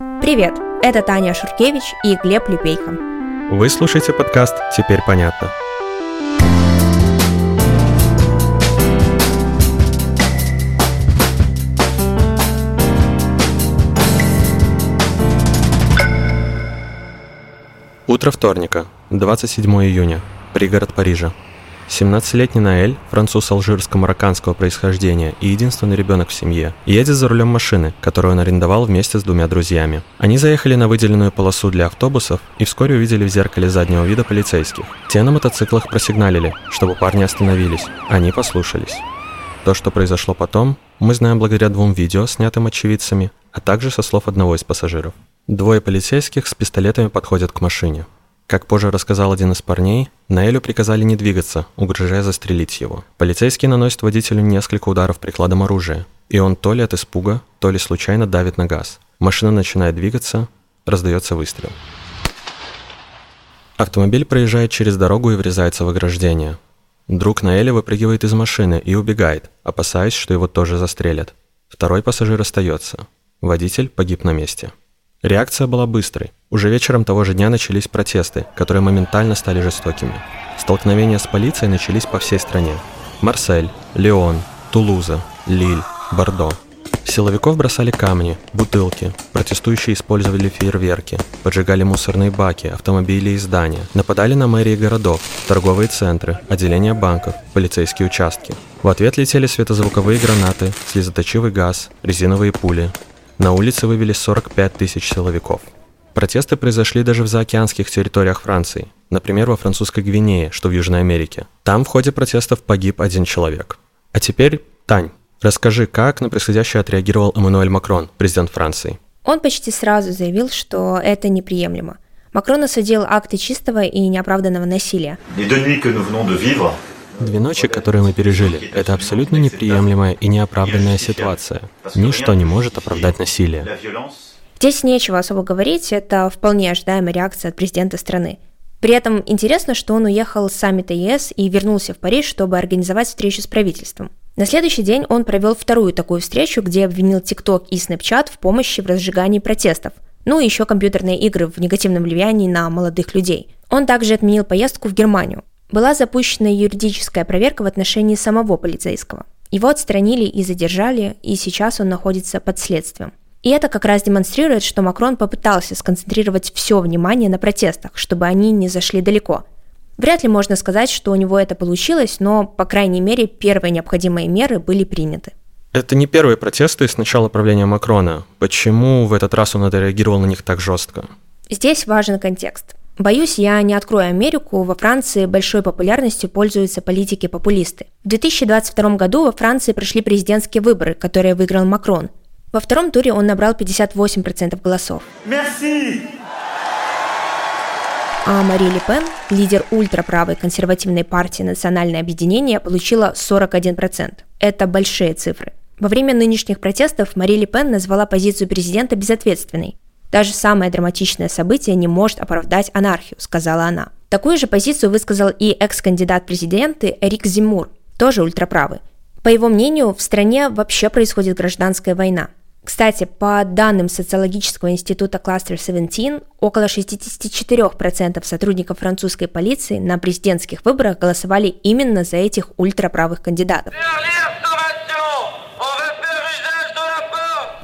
Привет, это Таня Шуркевич и Глеб Лепейко. Вы слушаете подкаст «Теперь понятно». Утро вторника, 27 июня, пригород Парижа. 17-летний Наэль, француз алжирско-марокканского происхождения и единственный ребенок в семье, едет за рулем машины, которую он арендовал вместе с двумя друзьями. Они заехали на выделенную полосу для автобусов и вскоре увидели в зеркале заднего вида полицейских. Те на мотоциклах просигналили, чтобы парни остановились. Они послушались. То, что произошло потом, мы знаем благодаря двум видео, снятым очевидцами, а также со слов одного из пассажиров. Двое полицейских с пистолетами подходят к машине. Как позже рассказал один из парней, Наэлю приказали не двигаться, угрожая застрелить его. Полицейский наносит водителю несколько ударов прикладом оружия, и он то ли от испуга, то ли случайно давит на газ. Машина начинает двигаться, раздается выстрел. Автомобиль проезжает через дорогу и врезается в ограждение. Друг Наэля выпрыгивает из машины и убегает, опасаясь, что его тоже застрелят. Второй пассажир остается. Водитель погиб на месте. Реакция была быстрой. Уже вечером того же дня начались протесты, которые моментально стали жестокими. Столкновения с полицией начались по всей стране. Марсель, Леон, Тулуза, Лиль, Бордо. Силовиков бросали камни, бутылки, протестующие использовали фейерверки, поджигали мусорные баки, автомобили и здания, нападали на мэрии городов, торговые центры, отделения банков, полицейские участки. В ответ летели светозвуковые гранаты, слезоточивый газ, резиновые пули, на улице вывели 45 тысяч силовиков. Протесты произошли даже в заокеанских территориях Франции, например, во французской Гвинее, что в Южной Америке. Там в ходе протестов погиб один человек. А теперь, Тань, расскажи, как на происходящее отреагировал Эммануэль Макрон, президент Франции. Он почти сразу заявил, что это неприемлемо. Макрон осудил акты чистого и неоправданного насилия. Две ночи, которые мы пережили, это абсолютно неприемлемая и неоправданная ситуация. Ничто не может оправдать насилие. Здесь нечего особо говорить, это вполне ожидаемая реакция от президента страны. При этом интересно, что он уехал с саммита ЕС и вернулся в Париж, чтобы организовать встречу с правительством. На следующий день он провел вторую такую встречу, где обвинил TikTok и Snapchat в помощи в разжигании протестов. Ну и еще компьютерные игры в негативном влиянии на молодых людей. Он также отменил поездку в Германию. Была запущена юридическая проверка в отношении самого полицейского. Его отстранили и задержали, и сейчас он находится под следствием. И это как раз демонстрирует, что Макрон попытался сконцентрировать все внимание на протестах, чтобы они не зашли далеко. Вряд ли можно сказать, что у него это получилось, но, по крайней мере, первые необходимые меры были приняты. Это не первые протесты с начала правления Макрона. Почему в этот раз он отреагировал на них так жестко? Здесь важен контекст. Боюсь, я не открою Америку, во Франции большой популярностью пользуются политики-популисты. В 2022 году во Франции прошли президентские выборы, которые выиграл Макрон. Во втором туре он набрал 58% голосов. Merci! А Мари Ле Пен, лидер ультраправой консервативной партии «Национальное объединение», получила 41%. Это большие цифры. Во время нынешних протестов Мари Ле Пен назвала позицию президента безответственной. Даже самое драматичное событие не может оправдать анархию, сказала она. Такую же позицию высказал и экс-кандидат президенты Эрик Зимур, тоже ультраправый. По его мнению, в стране вообще происходит гражданская война. Кстати, по данным социологического института Cluster 17, около 64% сотрудников французской полиции на президентских выборах голосовали именно за этих ультраправых кандидатов.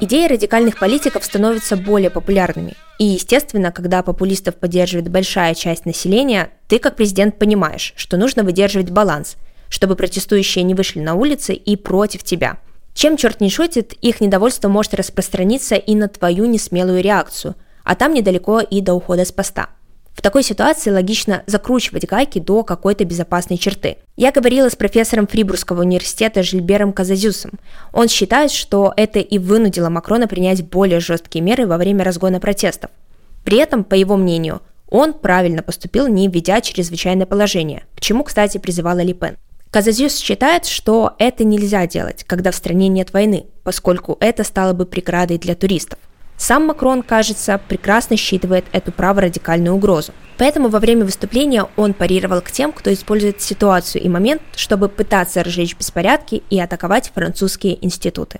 Идеи радикальных политиков становятся более популярными. И, естественно, когда популистов поддерживает большая часть населения, ты как президент понимаешь, что нужно выдерживать баланс, чтобы протестующие не вышли на улицы и против тебя. Чем черт не шутит, их недовольство может распространиться и на твою несмелую реакцию, а там недалеко и до ухода с поста. В такой ситуации логично закручивать гайки до какой-то безопасной черты. Я говорила с профессором Фрибургского университета Жильбером Казазюсом. Он считает, что это и вынудило Макрона принять более жесткие меры во время разгона протестов. При этом, по его мнению, он правильно поступил, не введя чрезвычайное положение, к чему, кстати, призывала Ли Пен. Казазюс считает, что это нельзя делать, когда в стране нет войны, поскольку это стало бы преградой для туристов. Сам Макрон, кажется, прекрасно считывает эту праворадикальную угрозу. Поэтому во время выступления он парировал к тем, кто использует ситуацию и момент, чтобы пытаться разжечь беспорядки и атаковать французские институты.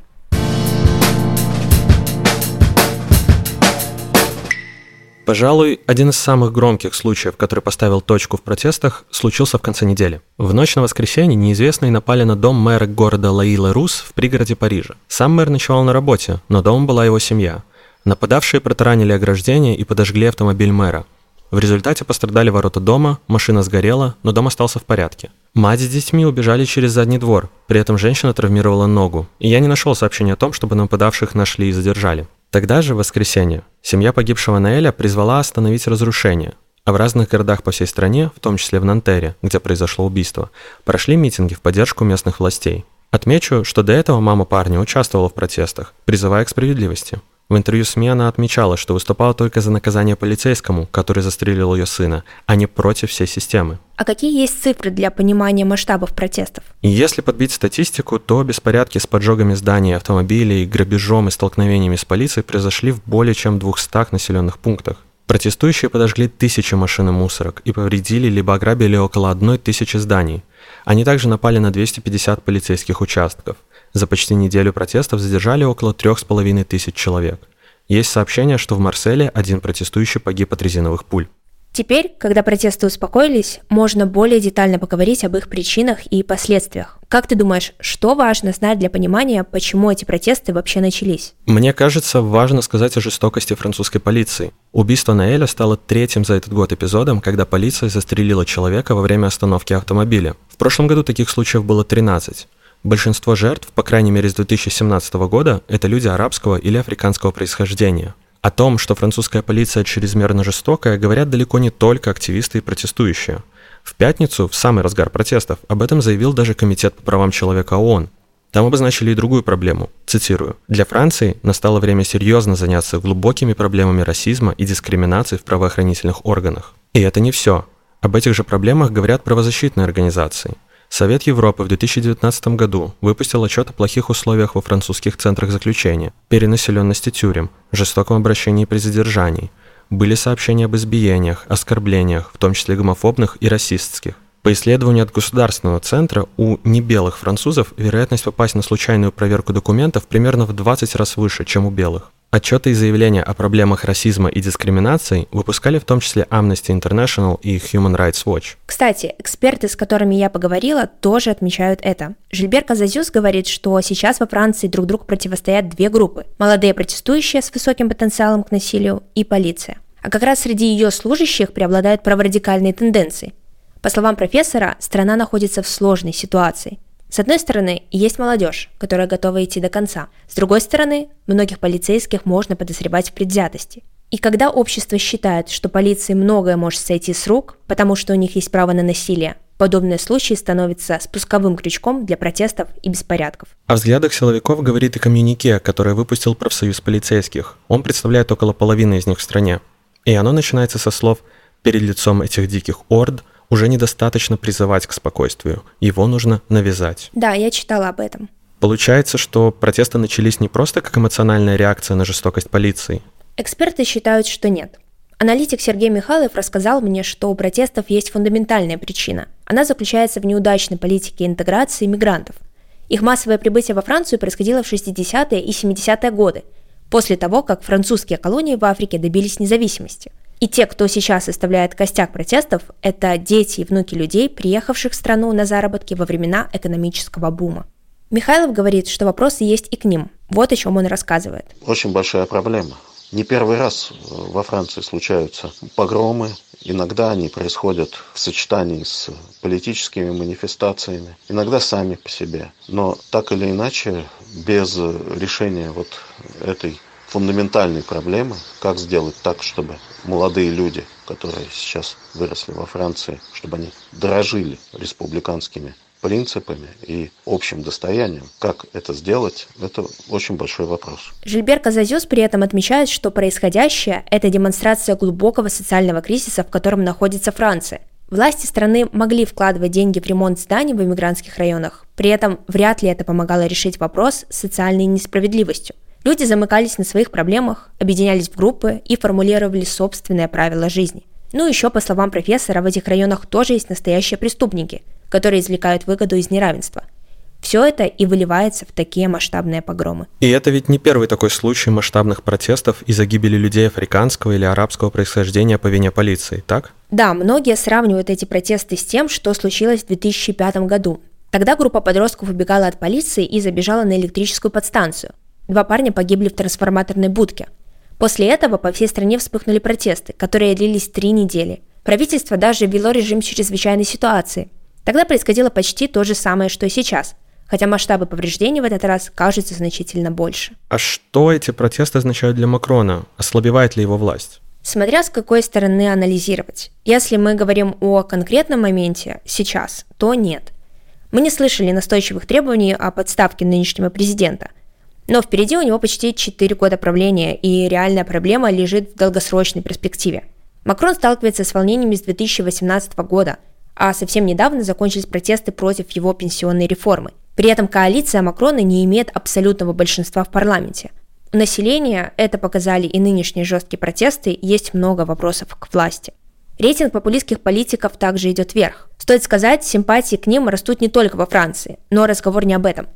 Пожалуй, один из самых громких случаев, который поставил точку в протестах, случился в конце недели. В ночь на воскресенье неизвестные напали на дом мэра города Лаила Рус в пригороде Парижа. Сам мэр ночевал на работе, но дом была его семья. Нападавшие протаранили ограждение и подожгли автомобиль мэра. В результате пострадали ворота дома, машина сгорела, но дом остался в порядке. Мать с детьми убежали через задний двор, при этом женщина травмировала ногу, и я не нашел сообщения о том, чтобы нападавших нашли и задержали. Тогда же, в воскресенье, семья погибшего Наэля призвала остановить разрушение, а в разных городах по всей стране, в том числе в Нантере, где произошло убийство, прошли митинги в поддержку местных властей. Отмечу, что до этого мама парня участвовала в протестах, призывая к справедливости. В интервью СМИ она отмечала, что выступала только за наказание полицейскому, который застрелил ее сына, а не против всей системы. А какие есть цифры для понимания масштабов протестов? И если подбить статистику, то беспорядки с поджогами зданий, автомобилей, грабежом и столкновениями с полицией произошли в более чем 200 населенных пунктах. Протестующие подожгли тысячи машин и мусорок и повредили либо ограбили около одной тысячи зданий. Они также напали на 250 полицейских участков – за почти неделю протестов задержали около трех с половиной тысяч человек. Есть сообщение, что в Марселе один протестующий погиб от резиновых пуль. Теперь, когда протесты успокоились, можно более детально поговорить об их причинах и последствиях. Как ты думаешь, что важно знать для понимания, почему эти протесты вообще начались? Мне кажется, важно сказать о жестокости французской полиции. Убийство Наэля стало третьим за этот год эпизодом, когда полиция застрелила человека во время остановки автомобиля. В прошлом году таких случаев было 13. Большинство жертв, по крайней мере с 2017 года, это люди арабского или африканского происхождения. О том, что французская полиция чрезмерно жестокая, говорят далеко не только активисты и протестующие. В пятницу, в самый разгар протестов, об этом заявил даже Комитет по правам человека ООН. Там обозначили и другую проблему. Цитирую. «Для Франции настало время серьезно заняться глубокими проблемами расизма и дискриминации в правоохранительных органах. И это не все. Об этих же проблемах говорят правозащитные организации. Совет Европы в 2019 году выпустил отчет о плохих условиях во французских центрах заключения, перенаселенности тюрем, жестоком обращении при задержании. Были сообщения об избиениях, оскорблениях, в том числе гомофобных и расистских. По исследованию от Государственного центра, у небелых французов вероятность попасть на случайную проверку документов примерно в 20 раз выше, чем у белых. Отчеты и заявления о проблемах расизма и дискриминации выпускали в том числе Amnesty International и Human Rights Watch. Кстати, эксперты, с которыми я поговорила, тоже отмечают это. Жильбер Казазюс говорит, что сейчас во Франции друг другу противостоят две группы – молодые протестующие с высоким потенциалом к насилию и полиция. А как раз среди ее служащих преобладают праворадикальные тенденции. По словам профессора, страна находится в сложной ситуации. С одной стороны, есть молодежь, которая готова идти до конца. С другой стороны, многих полицейских можно подозревать в предвзятости. И когда общество считает, что полиции многое может сойти с рук, потому что у них есть право на насилие, подобные случаи становятся спусковым крючком для протестов и беспорядков. О взглядах силовиков говорит и коммюнике, которое выпустил профсоюз полицейских. Он представляет около половины из них в стране. И оно начинается со слов «перед лицом этих диких орд – уже недостаточно призывать к спокойствию, его нужно навязать. Да, я читала об этом. Получается, что протесты начались не просто как эмоциональная реакция на жестокость полиции. Эксперты считают, что нет. Аналитик Сергей Михайлов рассказал мне, что у протестов есть фундаментальная причина. Она заключается в неудачной политике интеграции мигрантов. Их массовое прибытие во Францию происходило в 60-е и 70-е годы, после того, как французские колонии в Африке добились независимости – и те, кто сейчас составляет костяк протестов, это дети и внуки людей, приехавших в страну на заработки во времена экономического бума. Михайлов говорит, что вопросы есть и к ним. Вот о чем он рассказывает. Очень большая проблема. Не первый раз во Франции случаются погромы. Иногда они происходят в сочетании с политическими манифестациями, иногда сами по себе. Но так или иначе, без решения вот этой фундаментальной проблемы, как сделать так, чтобы молодые люди, которые сейчас выросли во Франции, чтобы они дорожили республиканскими принципами и общим достоянием. Как это сделать, это очень большой вопрос. Жильбер Казазюс при этом отмечает, что происходящее – это демонстрация глубокого социального кризиса, в котором находится Франция. Власти страны могли вкладывать деньги в ремонт зданий в иммигрантских районах, при этом вряд ли это помогало решить вопрос с социальной несправедливостью. Люди замыкались на своих проблемах, объединялись в группы и формулировали собственные правила жизни. Ну еще, по словам профессора, в этих районах тоже есть настоящие преступники, которые извлекают выгоду из неравенства. Все это и выливается в такие масштабные погромы. И это ведь не первый такой случай масштабных протестов из-за гибели людей африканского или арабского происхождения по вине полиции, так? Да, многие сравнивают эти протесты с тем, что случилось в 2005 году. Тогда группа подростков убегала от полиции и забежала на электрическую подстанцию. Два парня погибли в трансформаторной будке. После этого по всей стране вспыхнули протесты, которые длились три недели. Правительство даже ввело режим чрезвычайной ситуации. Тогда происходило почти то же самое, что и сейчас – хотя масштабы повреждений в этот раз кажутся значительно больше. А что эти протесты означают для Макрона? Ослабевает ли его власть? Смотря с какой стороны анализировать. Если мы говорим о конкретном моменте сейчас, то нет. Мы не слышали настойчивых требований о подставке нынешнего президента. Но впереди у него почти 4 года правления, и реальная проблема лежит в долгосрочной перспективе. Макрон сталкивается с волнениями с 2018 года, а совсем недавно закончились протесты против его пенсионной реформы – при этом коалиция Макрона не имеет абсолютного большинства в парламенте. У населения, это показали и нынешние жесткие протесты, есть много вопросов к власти. Рейтинг популистских политиков также идет вверх. Стоит сказать, симпатии к ним растут не только во Франции, но разговор не об этом.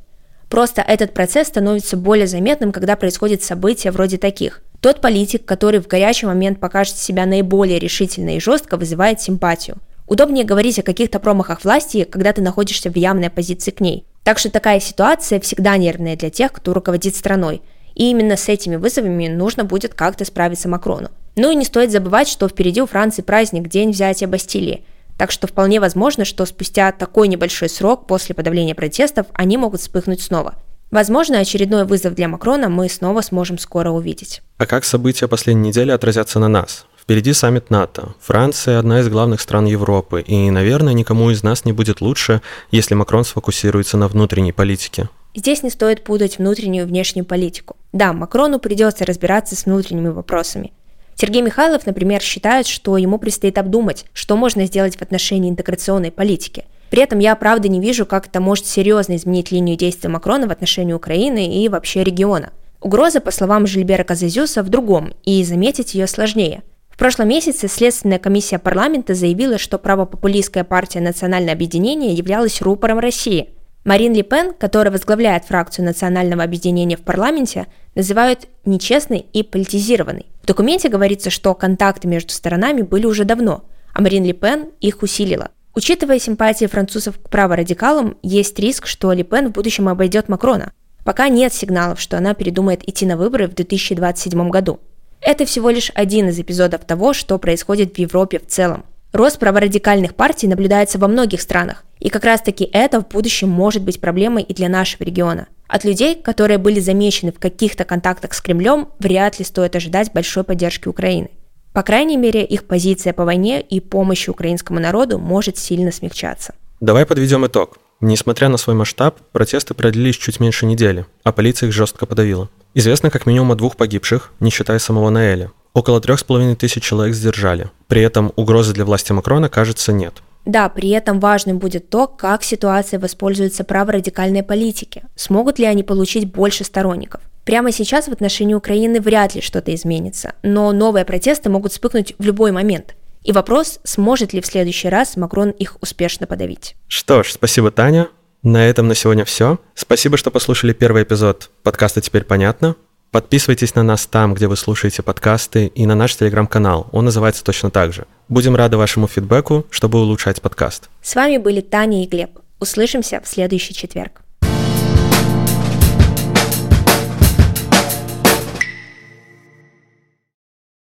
Просто этот процесс становится более заметным, когда происходят события вроде таких. Тот политик, который в горячий момент покажет себя наиболее решительно и жестко, вызывает симпатию. Удобнее говорить о каких-то промахах власти, когда ты находишься в явной оппозиции к ней. Так что такая ситуация всегда нервная для тех, кто руководит страной. И именно с этими вызовами нужно будет как-то справиться Макрону. Ну и не стоит забывать, что впереди у Франции праздник День взятия Бастилии. Так что вполне возможно, что спустя такой небольшой срок после подавления протестов они могут вспыхнуть снова. Возможно, очередной вызов для Макрона мы снова сможем скоро увидеть. А как события последней недели отразятся на нас? Впереди саммит НАТО. Франция – одна из главных стран Европы, и, наверное, никому из нас не будет лучше, если Макрон сфокусируется на внутренней политике. Здесь не стоит путать внутреннюю и внешнюю политику. Да, Макрону придется разбираться с внутренними вопросами. Сергей Михайлов, например, считает, что ему предстоит обдумать, что можно сделать в отношении интеграционной политики. При этом я, правда, не вижу, как это может серьезно изменить линию действия Макрона в отношении Украины и вообще региона. Угроза, по словам Жильбера Казазюса, в другом, и заметить ее сложнее прошлом месяце Следственная комиссия парламента заявила, что правопопулистская партия «Национальное объединение» являлась рупором России. Марин Ли Пен, которая возглавляет фракцию национального объединения в парламенте, называют нечестной и политизированной. В документе говорится, что контакты между сторонами были уже давно, а Марин Ли Пен их усилила. Учитывая симпатии французов к праворадикалам, есть риск, что Ли Пен в будущем обойдет Макрона. Пока нет сигналов, что она передумает идти на выборы в 2027 году. Это всего лишь один из эпизодов того, что происходит в Европе в целом. Рост праворадикальных партий наблюдается во многих странах, и как раз-таки это в будущем может быть проблемой и для нашего региона. От людей, которые были замечены в каких-то контактах с Кремлем, вряд ли стоит ожидать большой поддержки Украины. По крайней мере, их позиция по войне и помощи украинскому народу может сильно смягчаться. Давай подведем итог. Несмотря на свой масштаб, протесты продлились чуть меньше недели, а полиция их жестко подавила. Известно как минимум о двух погибших, не считая самого Наэля. Около трех с половиной тысяч человек сдержали. При этом угрозы для власти Макрона, кажется, нет. Да, при этом важным будет то, как ситуация воспользуется праворадикальной политики. Смогут ли они получить больше сторонников? Прямо сейчас в отношении Украины вряд ли что-то изменится, но новые протесты могут вспыхнуть в любой момент. И вопрос, сможет ли в следующий раз Макрон их успешно подавить. Что ж, спасибо, Таня. На этом на сегодня все. Спасибо, что послушали первый эпизод подкаста «Теперь понятно». Подписывайтесь на нас там, где вы слушаете подкасты, и на наш телеграм-канал. Он называется точно так же. Будем рады вашему фидбэку, чтобы улучшать подкаст. С вами были Таня и Глеб. Услышимся в следующий четверг.